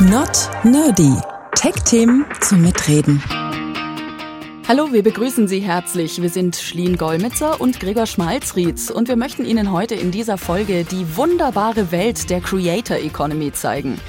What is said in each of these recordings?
Not Nerdy. Tech-Themen zum Mitreden. Hallo, wir begrüßen Sie herzlich. Wir sind Schlien Golmitzer und Gregor Schmalzried und wir möchten Ihnen heute in dieser Folge die wunderbare Welt der Creator Economy zeigen.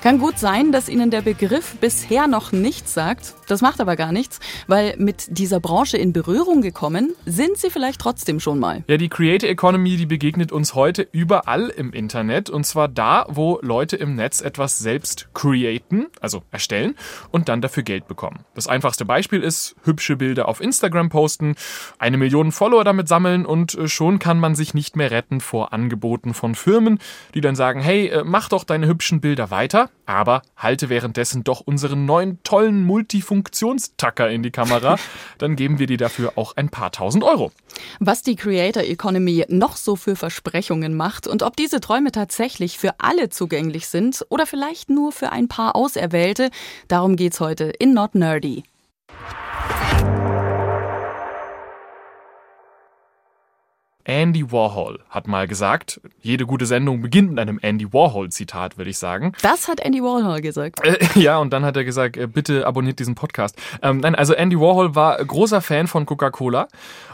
Kann gut sein, dass Ihnen der Begriff bisher noch nichts sagt. Das macht aber gar nichts, weil mit dieser Branche in Berührung gekommen sind Sie vielleicht trotzdem schon mal. Ja, die Creator Economy, die begegnet uns heute überall im Internet und zwar da, wo Leute im Netz etwas selbst createn, also erstellen und dann dafür Geld bekommen. Das einfachste Beispiel ist hübsche Bilder auf Instagram posten, eine Million Follower damit sammeln und äh, schon kann man sich nicht mehr retten vor Angeboten von Firmen, die dann sagen, hey, äh, mach doch deine hübschen Bilder weiter aber halte währenddessen doch unseren neuen tollen Multifunktionstacker in die Kamera, dann geben wir dir dafür auch ein paar tausend Euro. Was die Creator Economy noch so für Versprechungen macht und ob diese Träume tatsächlich für alle zugänglich sind oder vielleicht nur für ein paar Auserwählte, darum geht's heute in Not Nerdy. Andy Warhol hat mal gesagt, jede gute Sendung beginnt mit einem Andy Warhol-Zitat, würde ich sagen. Das hat Andy Warhol gesagt. Äh, ja, und dann hat er gesagt, äh, bitte abonniert diesen Podcast. Ähm, nein, also Andy Warhol war großer Fan von Coca-Cola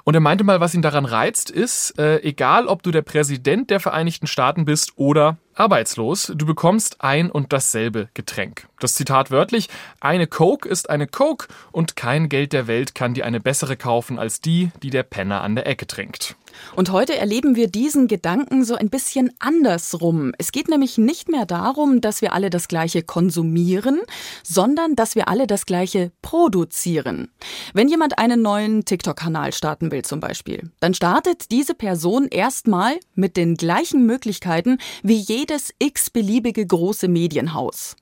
und er meinte mal, was ihn daran reizt, ist, äh, egal ob du der Präsident der Vereinigten Staaten bist oder arbeitslos, du bekommst ein und dasselbe Getränk. Das Zitat wörtlich, eine Coke ist eine Coke und kein Geld der Welt kann dir eine bessere kaufen als die, die der Penner an der Ecke trinkt. Und heute erleben wir diesen Gedanken so ein bisschen andersrum. Es geht nämlich nicht mehr darum, dass wir alle das Gleiche konsumieren, sondern dass wir alle das Gleiche produzieren. Wenn jemand einen neuen TikTok-Kanal starten will zum Beispiel, dann startet diese Person erstmal mit den gleichen Möglichkeiten wie jedes x-beliebige große Medienhaus.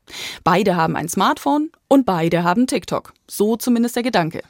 Beide haben ein Smartphone und beide haben TikTok. So zumindest der Gedanke.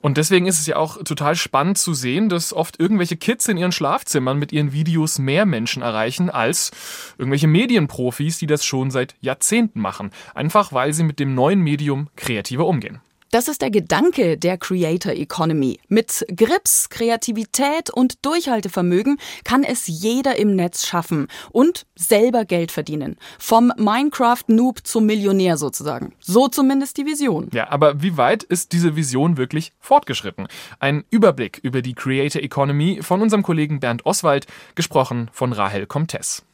Und deswegen ist es ja auch total spannend zu sehen, dass oft irgendwelche Kids in ihren Schlafzimmern mit ihren Videos mehr Menschen erreichen als irgendwelche Medienprofis, die das schon seit Jahrzehnten machen. Einfach weil sie mit dem neuen Medium kreativer umgehen. Das ist der Gedanke der Creator Economy. Mit Grips, Kreativität und Durchhaltevermögen kann es jeder im Netz schaffen und selber Geld verdienen. Vom Minecraft-Noob zum Millionär sozusagen. So zumindest die Vision. Ja, aber wie weit ist diese Vision wirklich fortgeschritten? Ein Überblick über die Creator Economy von unserem Kollegen Bernd Oswald, gesprochen von Rahel Comtes.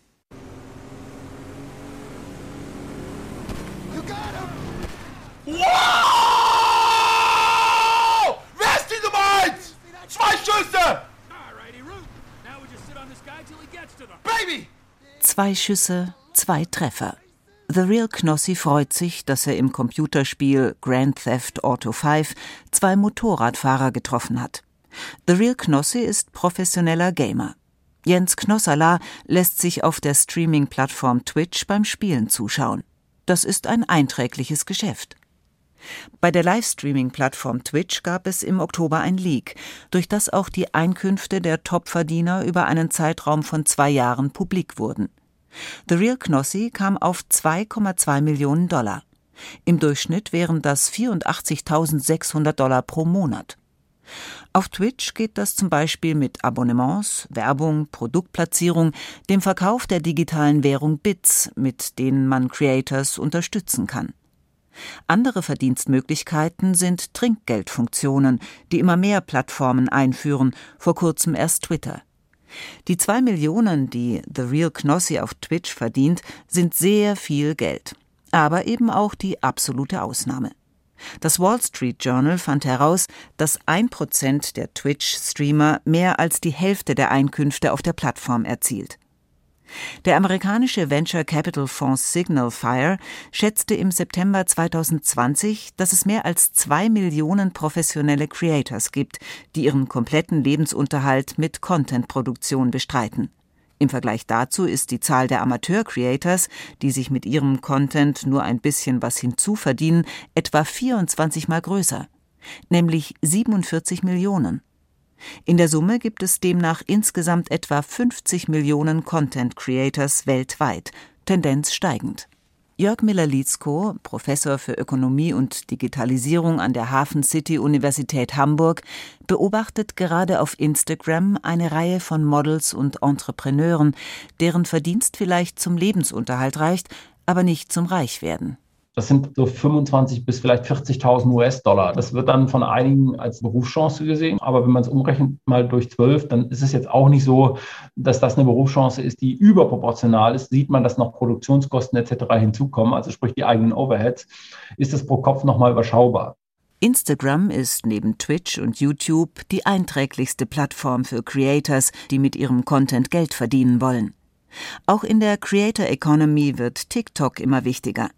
Zwei Schüsse, zwei Treffer. The Real Knossi freut sich, dass er im Computerspiel Grand Theft Auto 5 zwei Motorradfahrer getroffen hat. The Real Knossi ist professioneller Gamer. Jens Knossala lässt sich auf der Streaming-Plattform Twitch beim Spielen zuschauen. Das ist ein einträgliches Geschäft. Bei der Livestreaming-Plattform Twitch gab es im Oktober ein Leak, durch das auch die Einkünfte der Topverdiener über einen Zeitraum von zwei Jahren publik wurden. The Real Knossi kam auf 2,2 Millionen Dollar. Im Durchschnitt wären das 84.600 Dollar pro Monat. Auf Twitch geht das zum Beispiel mit Abonnements, Werbung, Produktplatzierung, dem Verkauf der digitalen Währung Bits, mit denen man Creators unterstützen kann. Andere Verdienstmöglichkeiten sind Trinkgeldfunktionen, die immer mehr Plattformen einführen, vor kurzem erst Twitter. Die zwei Millionen, die The Real Knossi auf Twitch verdient, sind sehr viel Geld. Aber eben auch die absolute Ausnahme. Das Wall Street Journal fand heraus, dass ein Prozent der Twitch-Streamer mehr als die Hälfte der Einkünfte auf der Plattform erzielt. Der amerikanische Venture Capital Fonds Signal Fire schätzte im September 2020, dass es mehr als zwei Millionen professionelle Creators gibt, die ihren kompletten Lebensunterhalt mit Contentproduktion bestreiten. Im Vergleich dazu ist die Zahl der Amateur-Creators, die sich mit ihrem Content nur ein bisschen was hinzuverdienen, etwa 24 mal größer, nämlich 47 Millionen. In der Summe gibt es demnach insgesamt etwa 50 Millionen Content Creators weltweit, Tendenz steigend. Jörg Miller-Lietzko, Professor für Ökonomie und Digitalisierung an der Hafen City Universität Hamburg, beobachtet gerade auf Instagram eine Reihe von Models und Entrepreneuren, deren Verdienst vielleicht zum Lebensunterhalt reicht, aber nicht zum Reichwerden. Das sind so 25 bis vielleicht 40.000 US-Dollar. Das wird dann von einigen als Berufschance gesehen. Aber wenn man es umrechnet mal durch zwölf, dann ist es jetzt auch nicht so, dass das eine Berufschance ist, die überproportional ist. Sieht man, dass noch Produktionskosten etc. hinzukommen, also sprich die eigenen Overheads, ist es pro Kopf nochmal überschaubar. Instagram ist neben Twitch und YouTube die einträglichste Plattform für Creators, die mit ihrem Content Geld verdienen wollen. Auch in der Creator Economy wird TikTok immer wichtiger.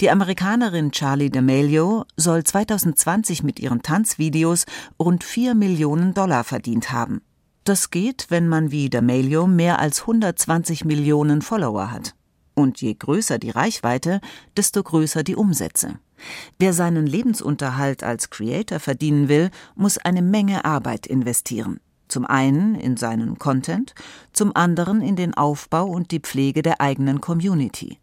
Die Amerikanerin Charlie D'Amelio soll 2020 mit ihren Tanzvideos rund 4 Millionen Dollar verdient haben. Das geht, wenn man wie D'Amelio mehr als 120 Millionen Follower hat. Und je größer die Reichweite, desto größer die Umsätze. Wer seinen Lebensunterhalt als Creator verdienen will, muss eine Menge Arbeit investieren. Zum einen in seinen Content, zum anderen in den Aufbau und die Pflege der eigenen Community.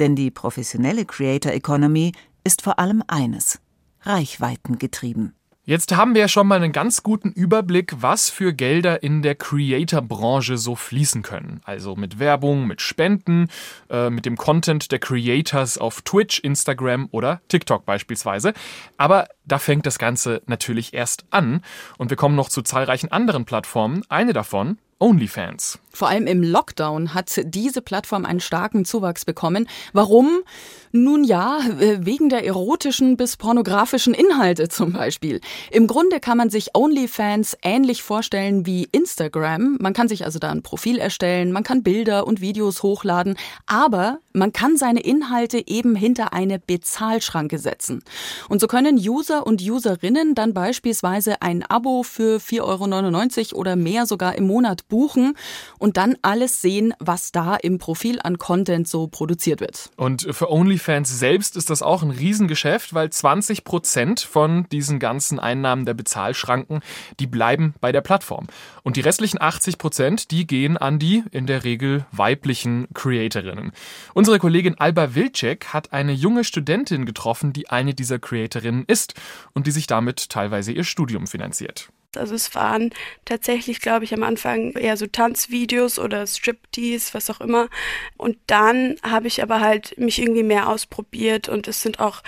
Denn die professionelle Creator Economy ist vor allem eines Reichweiten getrieben. Jetzt haben wir ja schon mal einen ganz guten Überblick, was für Gelder in der Creator-Branche so fließen können. Also mit Werbung, mit Spenden, äh, mit dem Content der Creators auf Twitch, Instagram oder TikTok beispielsweise. Aber da fängt das Ganze natürlich erst an. Und wir kommen noch zu zahlreichen anderen Plattformen. Eine davon, OnlyFans. Vor allem im Lockdown hat diese Plattform einen starken Zuwachs bekommen. Warum? Nun ja, äh, wegen der erotischen bis pornografischen Inhalte zum Beispiel. Im Grunde kann man sich OnlyFans ähnlich vorstellen wie Instagram. Man kann sich also da ein Profil erstellen, man kann Bilder und Videos hochladen, aber man kann seine Inhalte eben hinter eine Bezahlschranke setzen. Und so können User und Userinnen dann beispielsweise ein Abo für 4,99 Euro oder mehr sogar im Monat buchen und dann alles sehen, was da im Profil an Content so produziert wird. Und für OnlyFans selbst ist das auch ein Riesengeschäft, weil 20 Prozent von diesen ganzen Einnahmen der Bezahlschranken, die bleiben bei der Plattform. Und die restlichen 80 Prozent, die gehen an die in der Regel weiblichen Creatorinnen. Unsere Kollegin Alba Wilczek hat eine junge Studentin getroffen, die eine dieser Creatorinnen ist und die sich damit teilweise ihr Studium finanziert. Also es waren tatsächlich, glaube ich, am Anfang eher so Tanzvideos oder Striptease, was auch immer. Und dann habe ich aber halt mich irgendwie mehr ausprobiert und es sind auch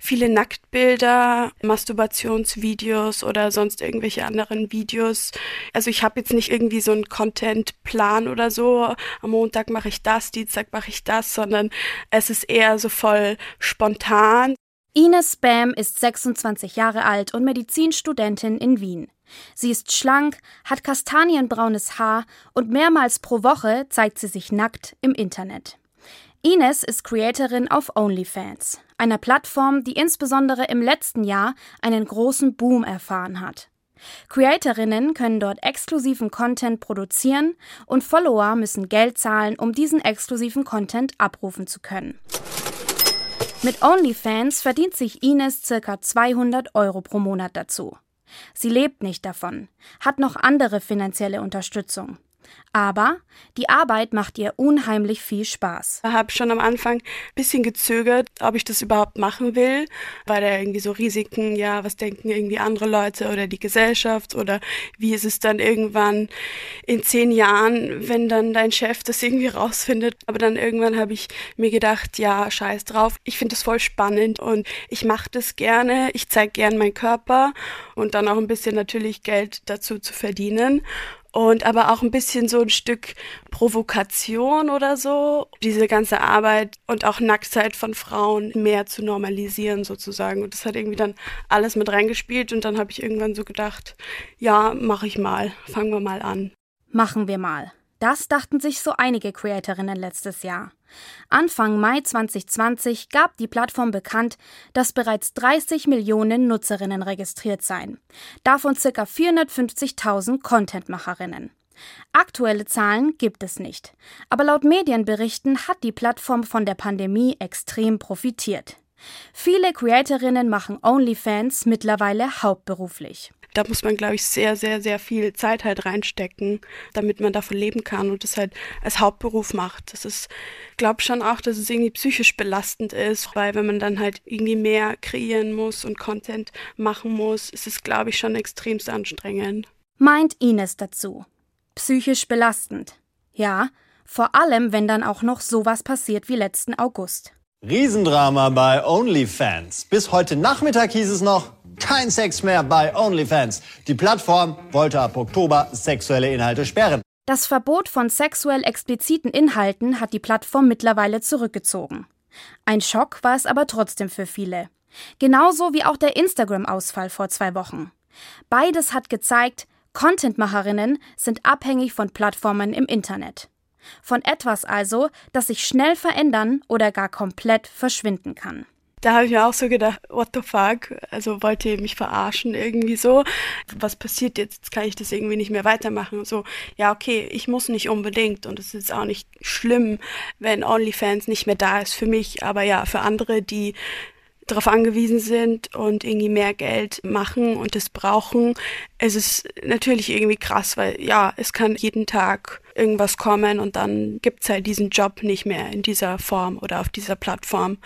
viele Nacktbilder, Masturbationsvideos oder sonst irgendwelche anderen Videos. Also ich habe jetzt nicht irgendwie so einen Contentplan oder so. Am Montag mache ich das, Dienstag mache ich das, sondern es ist eher so voll spontan. Ines Spam ist 26 Jahre alt und Medizinstudentin in Wien. Sie ist schlank, hat kastanienbraunes Haar und mehrmals pro Woche zeigt sie sich nackt im Internet. Ines ist Creatorin auf OnlyFans, einer Plattform, die insbesondere im letzten Jahr einen großen Boom erfahren hat. Creatorinnen können dort exklusiven Content produzieren und Follower müssen Geld zahlen, um diesen exklusiven Content abrufen zu können. Mit OnlyFans verdient sich Ines ca. 200 Euro pro Monat dazu. Sie lebt nicht davon, hat noch andere finanzielle Unterstützung. Aber die Arbeit macht ihr unheimlich viel Spaß. Ich habe schon am Anfang ein bisschen gezögert, ob ich das überhaupt machen will, weil da irgendwie so Risiken, ja, was denken irgendwie andere Leute oder die Gesellschaft oder wie ist es dann irgendwann in zehn Jahren, wenn dann dein Chef das irgendwie rausfindet. Aber dann irgendwann habe ich mir gedacht, ja, scheiß drauf. Ich finde das voll spannend und ich mache das gerne. Ich zeige gern meinen Körper und dann auch ein bisschen natürlich Geld dazu zu verdienen und aber auch ein bisschen so ein Stück Provokation oder so, diese ganze Arbeit und auch Nacktheit von Frauen mehr zu normalisieren sozusagen. Und das hat irgendwie dann alles mit reingespielt und dann habe ich irgendwann so gedacht, ja, mache ich mal, fangen wir mal an. Machen wir mal. Das dachten sich so einige Creatorinnen letztes Jahr. Anfang Mai 2020 gab die Plattform bekannt, dass bereits 30 Millionen Nutzerinnen registriert seien, davon ca. 450.000 Contentmacherinnen. Aktuelle Zahlen gibt es nicht, aber laut Medienberichten hat die Plattform von der Pandemie extrem profitiert. Viele Creatorinnen machen OnlyFans mittlerweile hauptberuflich da muss man, glaube ich, sehr, sehr, sehr viel Zeit halt reinstecken, damit man davon leben kann und das halt als Hauptberuf macht. Das ist, glaube schon auch, dass es irgendwie psychisch belastend ist, weil wenn man dann halt irgendwie mehr kreieren muss und Content machen muss, ist es, glaube ich, schon extremst anstrengend. Meint Ines dazu. Psychisch belastend. Ja, Vor allem, wenn dann auch noch sowas passiert wie letzten August. Riesendrama bei OnlyFans. Bis heute Nachmittag hieß es noch, kein Sex mehr bei OnlyFans. Die Plattform wollte ab Oktober sexuelle Inhalte sperren. Das Verbot von sexuell expliziten Inhalten hat die Plattform mittlerweile zurückgezogen. Ein Schock war es aber trotzdem für viele. Genauso wie auch der Instagram-Ausfall vor zwei Wochen. Beides hat gezeigt, Contentmacherinnen sind abhängig von Plattformen im Internet. Von etwas also, das sich schnell verändern oder gar komplett verschwinden kann. Da habe ich mir auch so gedacht, what the fuck? Also wollt ihr mich verarschen irgendwie so? Was passiert jetzt? Jetzt kann ich das irgendwie nicht mehr weitermachen. So, ja, okay, ich muss nicht unbedingt und es ist auch nicht schlimm, wenn OnlyFans nicht mehr da ist für mich, aber ja, für andere, die darauf angewiesen sind und irgendwie mehr Geld machen und es brauchen. Es ist natürlich irgendwie krass, weil ja, es kann jeden Tag irgendwas kommen und dann gibt's halt diesen Job nicht mehr in dieser Form oder auf dieser Plattform.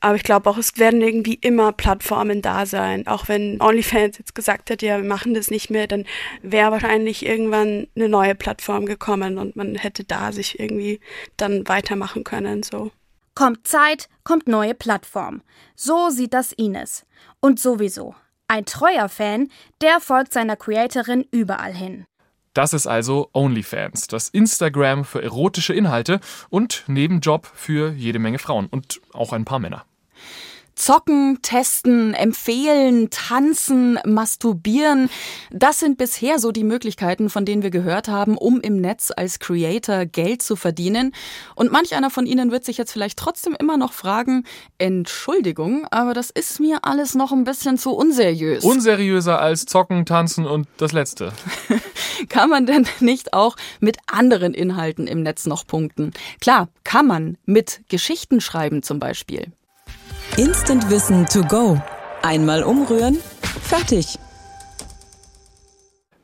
Aber ich glaube auch, es werden irgendwie immer Plattformen da sein. Auch wenn OnlyFans jetzt gesagt hat, ja, wir machen das nicht mehr, dann wäre wahrscheinlich irgendwann eine neue Plattform gekommen und man hätte da sich irgendwie dann weitermachen können, so. Kommt Zeit, kommt neue Plattform. So sieht das Ines. Und sowieso. Ein treuer Fan, der folgt seiner Creatorin überall hin. Das ist also OnlyFans, das Instagram für erotische Inhalte und Nebenjob für jede Menge Frauen und auch ein paar Männer. Zocken, testen, empfehlen, tanzen, masturbieren. Das sind bisher so die Möglichkeiten, von denen wir gehört haben, um im Netz als Creator Geld zu verdienen. Und manch einer von Ihnen wird sich jetzt vielleicht trotzdem immer noch fragen, Entschuldigung, aber das ist mir alles noch ein bisschen zu unseriös. Unseriöser als Zocken, Tanzen und das Letzte. kann man denn nicht auch mit anderen Inhalten im Netz noch punkten? Klar, kann man mit Geschichten schreiben zum Beispiel. Instant Wissen to go. Einmal umrühren, fertig.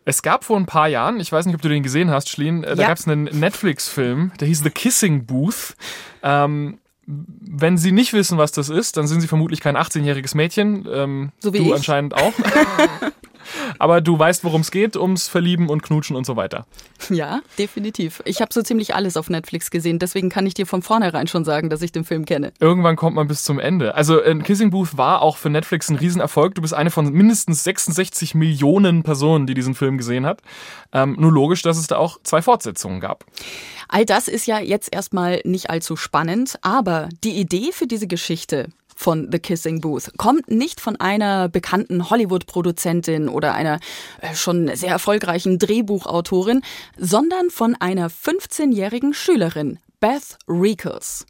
Es gab vor ein paar Jahren, ich weiß nicht, ob du den gesehen hast, Schlien, äh, da Ja. gab es einen Netflix-Film, der hieß The Kissing Booth. Ähm, wenn Sie nicht wissen, was das ist, dann sind Sie vermutlich kein 18-jähriges Mädchen. Ähm, So wie du ich. anscheinend auch. Aber du weißt, worum es geht, ums Verlieben und Knutschen und so weiter. Ja, definitiv. Ich habe so ziemlich alles auf Netflix gesehen, deswegen kann ich dir von vornherein schon sagen, dass ich den Film kenne. Irgendwann kommt man bis zum Ende. Also äh, Kissing Booth war auch für Netflix ein Riesenerfolg. Du bist eine von mindestens 66 Millionen Personen, die diesen Film gesehen hat. Ähm, nur logisch, dass es da auch zwei Fortsetzungen gab. All das ist ja jetzt erstmal nicht allzu spannend, aber die Idee für diese Geschichte von The Kissing Booth kommt nicht von einer bekannten Hollywood-Produzentin oder einer äh, schon sehr erfolgreichen Drehbuchautorin, sondern von einer 15-jährigen Schülerin. Beth Rickles.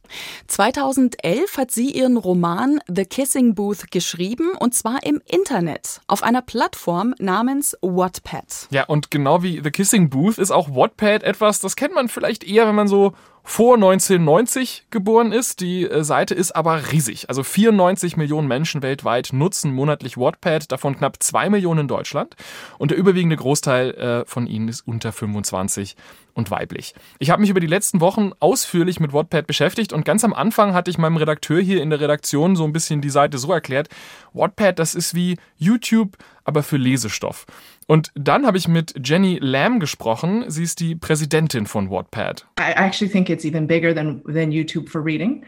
2011 hat sie ihren Roman The Kissing Booth geschrieben und zwar im Internet auf einer Plattform namens Wattpad. Ja, und genau wie The Kissing Booth ist auch Wattpad etwas, das kennt man vielleicht eher, wenn man so vor 1990 geboren ist. Die äh, Seite ist aber riesig. Also 94 Millionen Menschen weltweit nutzen monatlich Wattpad, davon knapp 2 Millionen in Deutschland. Und der überwiegende Großteil äh, von ihnen ist unter 25 und weiblich. Ich habe mich über die letzten Wochen ausführlich mit Wattpad beschäftigt und ganz am Anfang hatte ich meinem Redakteur hier in der Redaktion so ein bisschen die Seite so erklärt, Wattpad, das ist wie YouTube, aber für Lesestoff. Und dann habe ich mit Jenny Lamb gesprochen. Sie ist die Präsidentin von Wattpad. I actually think it's even bigger than than YouTube for reading.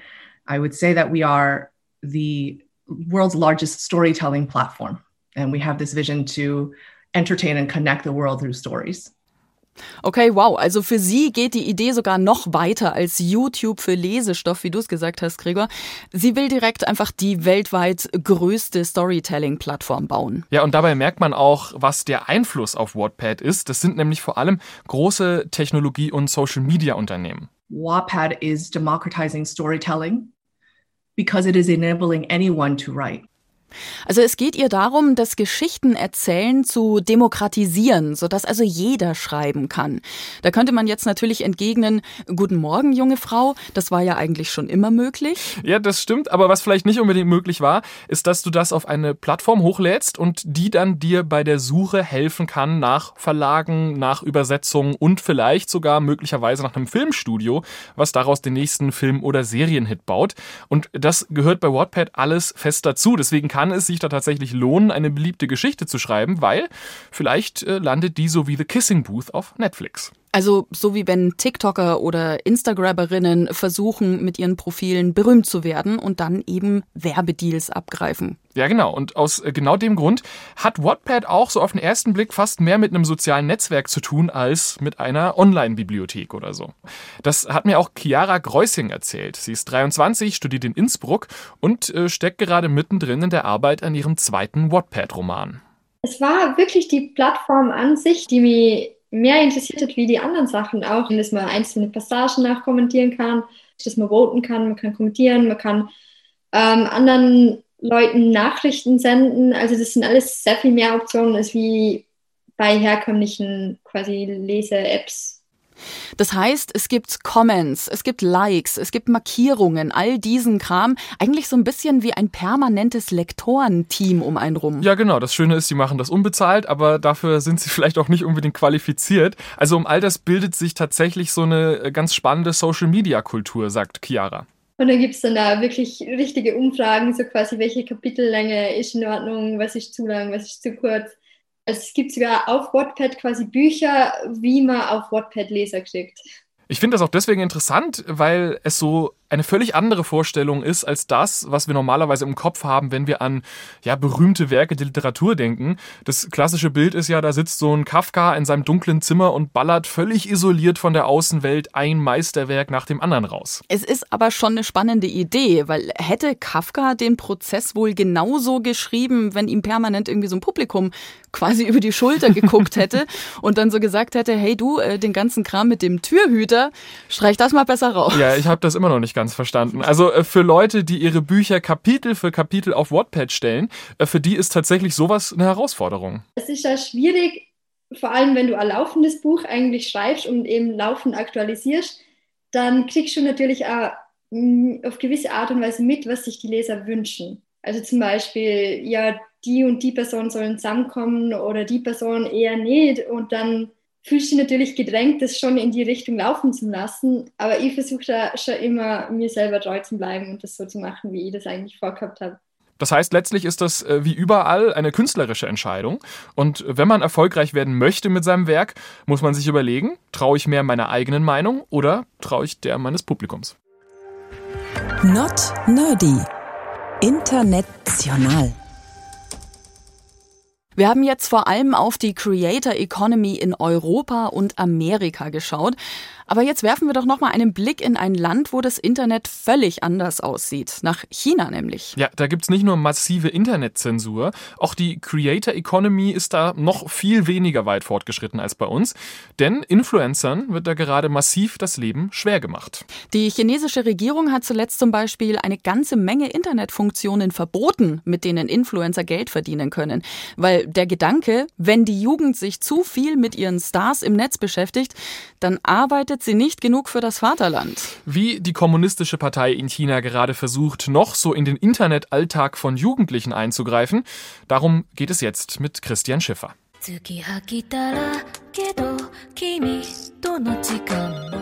I would say that we are the world's largest storytelling platform, and we have this vision to entertain and connect the world through stories. Okay, wow. Also für sie geht die Idee sogar noch weiter als YouTube für Lesestoff, wie du es gesagt hast, Gregor. Sie will direkt einfach die weltweit größte Storytelling-Plattform bauen. Ja, und dabei merkt man auch, was der Einfluss auf Wattpad ist. Das sind nämlich vor allem große Technologie- und Social-Media-Unternehmen. Wattpad is democratizing storytelling because it is enabling anyone to write. Also es geht ihr darum, das Geschichten erzählen zu demokratisieren, sodass also jeder schreiben kann. Da könnte man jetzt natürlich entgegnen, guten Morgen, junge Frau, das war ja eigentlich schon immer möglich. Ja, das stimmt, aber was vielleicht nicht unbedingt möglich war, ist, dass du das auf eine Plattform hochlädst und die dann dir bei der Suche helfen kann nach Verlagen, nach Übersetzungen und vielleicht sogar möglicherweise nach einem Filmstudio, was daraus den nächsten Film- oder Serienhit baut. Und das gehört bei Wattpad alles fest dazu. Deswegen kann es sich da tatsächlich lohnen, eine beliebte Geschichte zu schreiben, weil vielleicht äh, landet die so wie The Kissing Booth auf Netflix. Also so wie wenn TikToker oder Instagrammerinnen versuchen, mit ihren Profilen berühmt zu werden und dann eben Werbedeals abgreifen. Ja, genau. Und aus äh, genau dem Grund hat Wattpad auch so auf den ersten Blick fast mehr mit einem sozialen Netzwerk zu tun als mit einer Online-Bibliothek oder so. Das hat mir auch Chiara Greusing erzählt. Sie ist 23, studiert in Innsbruck und äh, steckt gerade mittendrin in der Arbeit an ihrem zweiten Wattpad-Roman. Es war wirklich die Plattform an sich, die mich mehr interessiert hat wie die anderen Sachen auch, dass man einzelne Passagen nachkommentieren kann, dass man voten kann, man kann kommentieren, man kann ähm, anderen Leuten Nachrichten senden. Also das sind alles sehr viel mehr Optionen als wie bei herkömmlichen quasi Lese-Apps. Das heißt, es gibt Comments, es gibt Likes, es gibt Markierungen, all diesen Kram. Eigentlich so ein bisschen wie ein permanentes Lektorenteam um einen rum. Ja, genau. Das Schöne ist, sie machen das unbezahlt, aber dafür sind sie vielleicht auch nicht unbedingt qualifiziert. Also um all das bildet sich tatsächlich so eine äh, ganz spannende Social-Media-Kultur, sagt Chiara. Und dann gibt es dann da wirklich richtige Umfragen, so quasi, welche Kapitellänge ist in Ordnung, was ist zu lang, was ist zu kurz. Es gibt sogar auf Wattpad quasi Bücher, wie man auf Wattpad Leser kriegt. Ich finde das auch deswegen interessant, weil es so eine völlig andere Vorstellung ist als das, was wir normalerweise im Kopf haben, wenn wir an ja, berühmte Werke der Literatur denken. Das klassische Bild ist ja, da sitzt so ein Kafka in seinem dunklen Zimmer und ballert völlig isoliert von der Außenwelt ein Meisterwerk nach dem anderen raus. Es ist aber schon eine spannende Idee, weil hätte Kafka den Prozess wohl genauso geschrieben, wenn ihm permanent irgendwie so ein Publikum quasi über die Schulter geguckt hätte und dann so gesagt hätte, hey du, äh, den ganzen Kram mit dem Türhüter, streich das mal besser raus. Ja, ich habe das immer noch nicht ganz ganz verstanden. Also äh, für Leute, die ihre Bücher Kapitel für Kapitel auf Wattpad stellen, äh, für die ist tatsächlich sowas eine Herausforderung. Es ist ja schwierig, vor allem wenn du ein laufendes Buch eigentlich schreibst und eben laufend aktualisierst, dann kriegst du natürlich auch mm, auf gewisse Art und Weise mit, was sich die Leser wünschen. Also zum Beispiel, ja, die und die Person sollen zusammenkommen oder die Person eher nicht und dann fühlst dich natürlich gedrängt, das schon in die Richtung laufen zu lassen. Aber ich versuche da schon immer, mir selber treu zu bleiben und das so zu machen, wie ich das eigentlich vorgehabt habe. Das heißt, letztlich ist das äh, wie überall eine künstlerische Entscheidung. Und wenn man erfolgreich werden möchte mit seinem Werk, muss man sich überlegen, traue ich mehr meiner eigenen Meinung oder traue ich der meines Publikums? Not Nerdy. International. Wir haben jetzt vor allem auf die Creator Economy in Europa und Amerika geschaut. Aber jetzt werfen wir doch noch mal einen Blick in ein Land, wo das Internet völlig anders aussieht. Nach China nämlich. Ja, da gibt's nicht nur massive Internetzensur, auch die Creator Economy ist da noch viel weniger weit fortgeschritten als bei uns. Denn Influencern wird da gerade massiv das Leben schwer gemacht. Die chinesische Regierung hat zuletzt zum Beispiel eine ganze Menge Internetfunktionen verboten, mit denen Influencer Geld verdienen können. Weil der Gedanke, wenn die Jugend sich zu viel mit ihren Stars im Netz beschäftigt, dann arbeitet sie nicht genug für das Vaterland. Wie die Kommunistische Partei in China gerade versucht, noch so in den Internetalltag von Jugendlichen einzugreifen, darum geht es jetzt mit Christian Schiffer.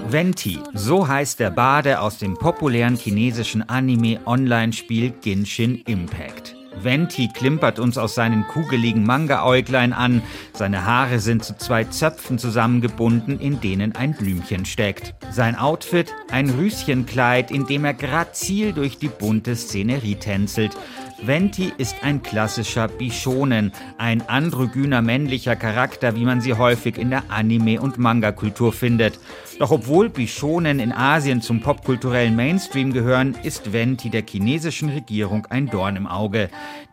Venti, so heißt der Bade aus dem populären chinesischen Anime-Online-Spiel Genshin Impact. Venti klimpert uns aus seinen kugeligen Manga-Äuglein an. Seine Haare sind zu zwei Zöpfen zusammengebunden, in denen ein Blümchen steckt. Sein Outfit ein Rüschenkleid, in dem er grazil durch die bunte Szenerie tänzelt. Venti ist ein klassischer Bishonen, ein androgyner männlicher Charakter, wie man sie häufig in der Anime- und Manga-Kultur findet. Doch obwohl Bishonen in Asien zum popkulturellen Mainstream gehören, ist Venti der chinesischen Regierung ein Dorn im Auge.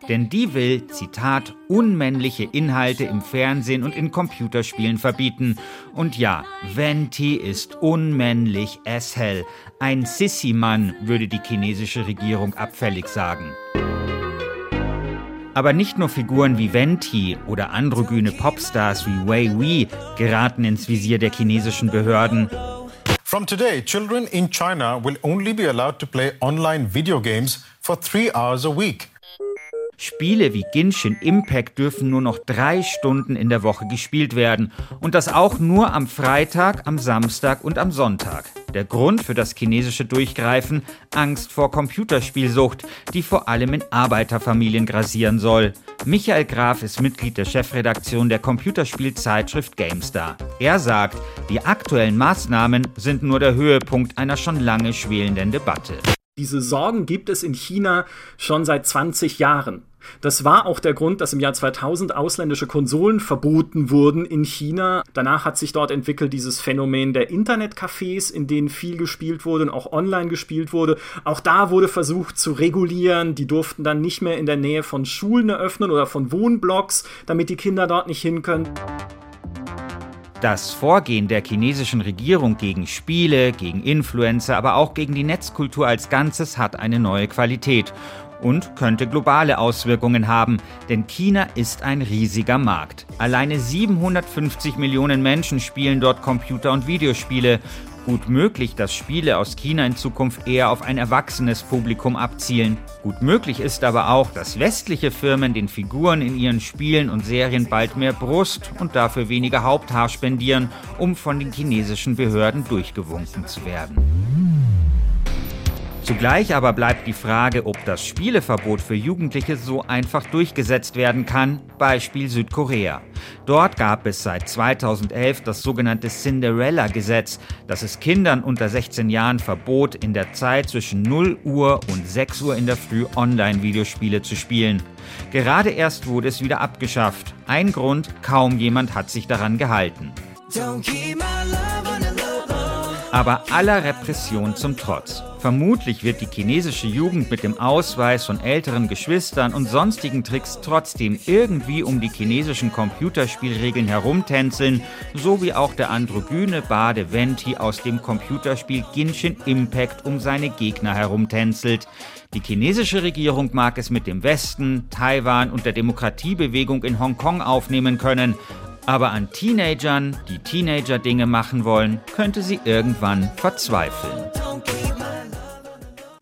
Denn die will, Zitat, unmännliche Inhalte im Fernsehen und in Computerspielen verbieten. Und ja, Venti ist unmännlich as hell. Ein Sissy-Mann, würde die chinesische Regierung abfällig sagen. Aber nicht nur Figuren wie Venti oder androgyne Popstars wie Wei Wei geraten ins Visier der chinesischen Behörden. From today, children in China will only be allowed to play online video games for three hours a week. Spiele wie Genshin Impact dürfen nur noch drei Stunden in der Woche gespielt werden. Und das auch nur am Freitag, am Samstag und am Sonntag. Der Grund für das chinesische Durchgreifen? Angst vor Computerspielsucht, die vor allem in Arbeiterfamilien grasieren soll. Michael Graf ist Mitglied der Chefredaktion der Computerspielzeitschrift GameStar. Er sagt, die aktuellen Maßnahmen sind nur der Höhepunkt einer schon lange schwelenden Debatte. Diese Sorgen gibt es in China schon seit 20 Jahren. Das war auch der Grund, dass im Jahr 2000 ausländische Konsolen verboten wurden in China. Danach hat sich dort entwickelt dieses Phänomen der Internetcafés, in denen viel gespielt wurde und auch online gespielt wurde. Auch da wurde versucht zu regulieren. Die durften dann nicht mehr in der Nähe von Schulen eröffnen oder von Wohnblocks, damit die Kinder dort nicht hin können. Das Vorgehen der chinesischen Regierung gegen Spiele, gegen Influencer, aber auch gegen die Netzkultur als Ganzes hat eine neue Qualität und könnte globale Auswirkungen haben, denn China ist ein riesiger Markt. Alleine 750 Millionen Menschen spielen dort Computer- und Videospiele Gut möglich, dass Spiele aus China in Zukunft eher auf ein erwachsenes Publikum abzielen. Gut möglich ist aber auch, dass westliche Firmen den Figuren in ihren Spielen und Serien bald mehr Brust und dafür weniger Haupthaar spendieren, um von den chinesischen Behörden durchgewunken zu werden. Zugleich aber bleibt die Frage, ob das Spieleverbot für Jugendliche so einfach durchgesetzt werden kann. Beispiel Südkorea. Dort gab es seit 2011 das sogenannte Cinderella-Gesetz, das es Kindern unter 16 Jahren verbot, in der Zeit zwischen 0 Uhr und 6 Uhr in der Früh Online-Videospiele zu spielen. Gerade erst wurde es wieder abgeschafft. Ein Grund, kaum jemand hat sich daran gehalten. Don't keep my love aber aller Repression zum Trotz. Vermutlich wird die chinesische Jugend mit dem Ausweis von älteren Geschwistern und sonstigen Tricks trotzdem irgendwie um die chinesischen Computerspielregeln herumtänzeln, so wie auch der androgyne Bade Venti aus dem Computerspiel Genshin Impact um seine Gegner herumtänzelt. Die chinesische Regierung mag es mit dem Westen, Taiwan und der Demokratiebewegung in Hongkong aufnehmen können, aber an Teenagern, die Teenager-Dinge machen wollen, könnte sie irgendwann verzweifeln.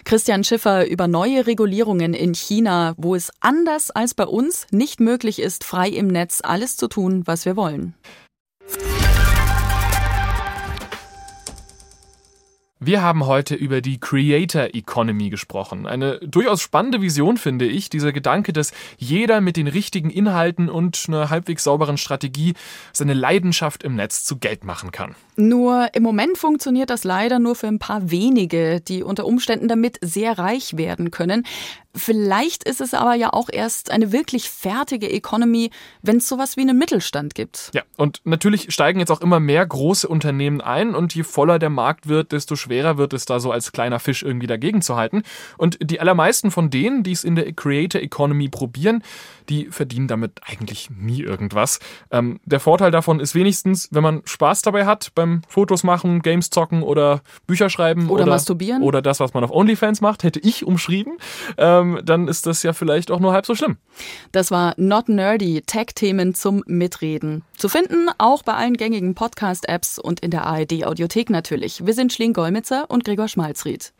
Christian Schiffer über neue Regulierungen in China, wo es anders als bei uns nicht möglich ist, frei im Netz alles zu tun, was wir wollen. Wir haben heute über die Creator Economy gesprochen. Eine durchaus spannende Vision, finde ich. Dieser Gedanke, dass jeder mit den richtigen Inhalten und einer halbwegs sauberen Strategie seine Leidenschaft im Netz zu Geld machen kann. Nur im Moment funktioniert das leider nur für ein paar wenige, die unter Umständen damit sehr reich werden können. Vielleicht ist es aber ja auch erst eine wirklich fertige Economy, wenn es sowas wie einen Mittelstand gibt. Ja, und natürlich steigen jetzt auch immer mehr große Unternehmen ein und je voller der Markt wird, desto schwerer wird es da so als kleiner Fisch irgendwie dagegen zu halten. Und die allermeisten von denen, die es in der Creator Economy probieren, die verdienen damit eigentlich nie irgendwas. Ähm, der Vorteil davon ist wenigstens, wenn man Spaß dabei hat beim Fotos machen, Games zocken oder Bücher schreiben oder, oder masturbieren oder das, was man auf OnlyFans macht, hätte ich umschrieben. Ähm, dann ist das ja vielleicht auch nur halb so schlimm. Das war Not Nerdy, Tech-Themen zum Mitreden. Zu finden auch bei allen gängigen Podcast-Apps und in der ARD-Audiothek natürlich. Wir sind Schling Golmitzer und Gregor Schmalzried.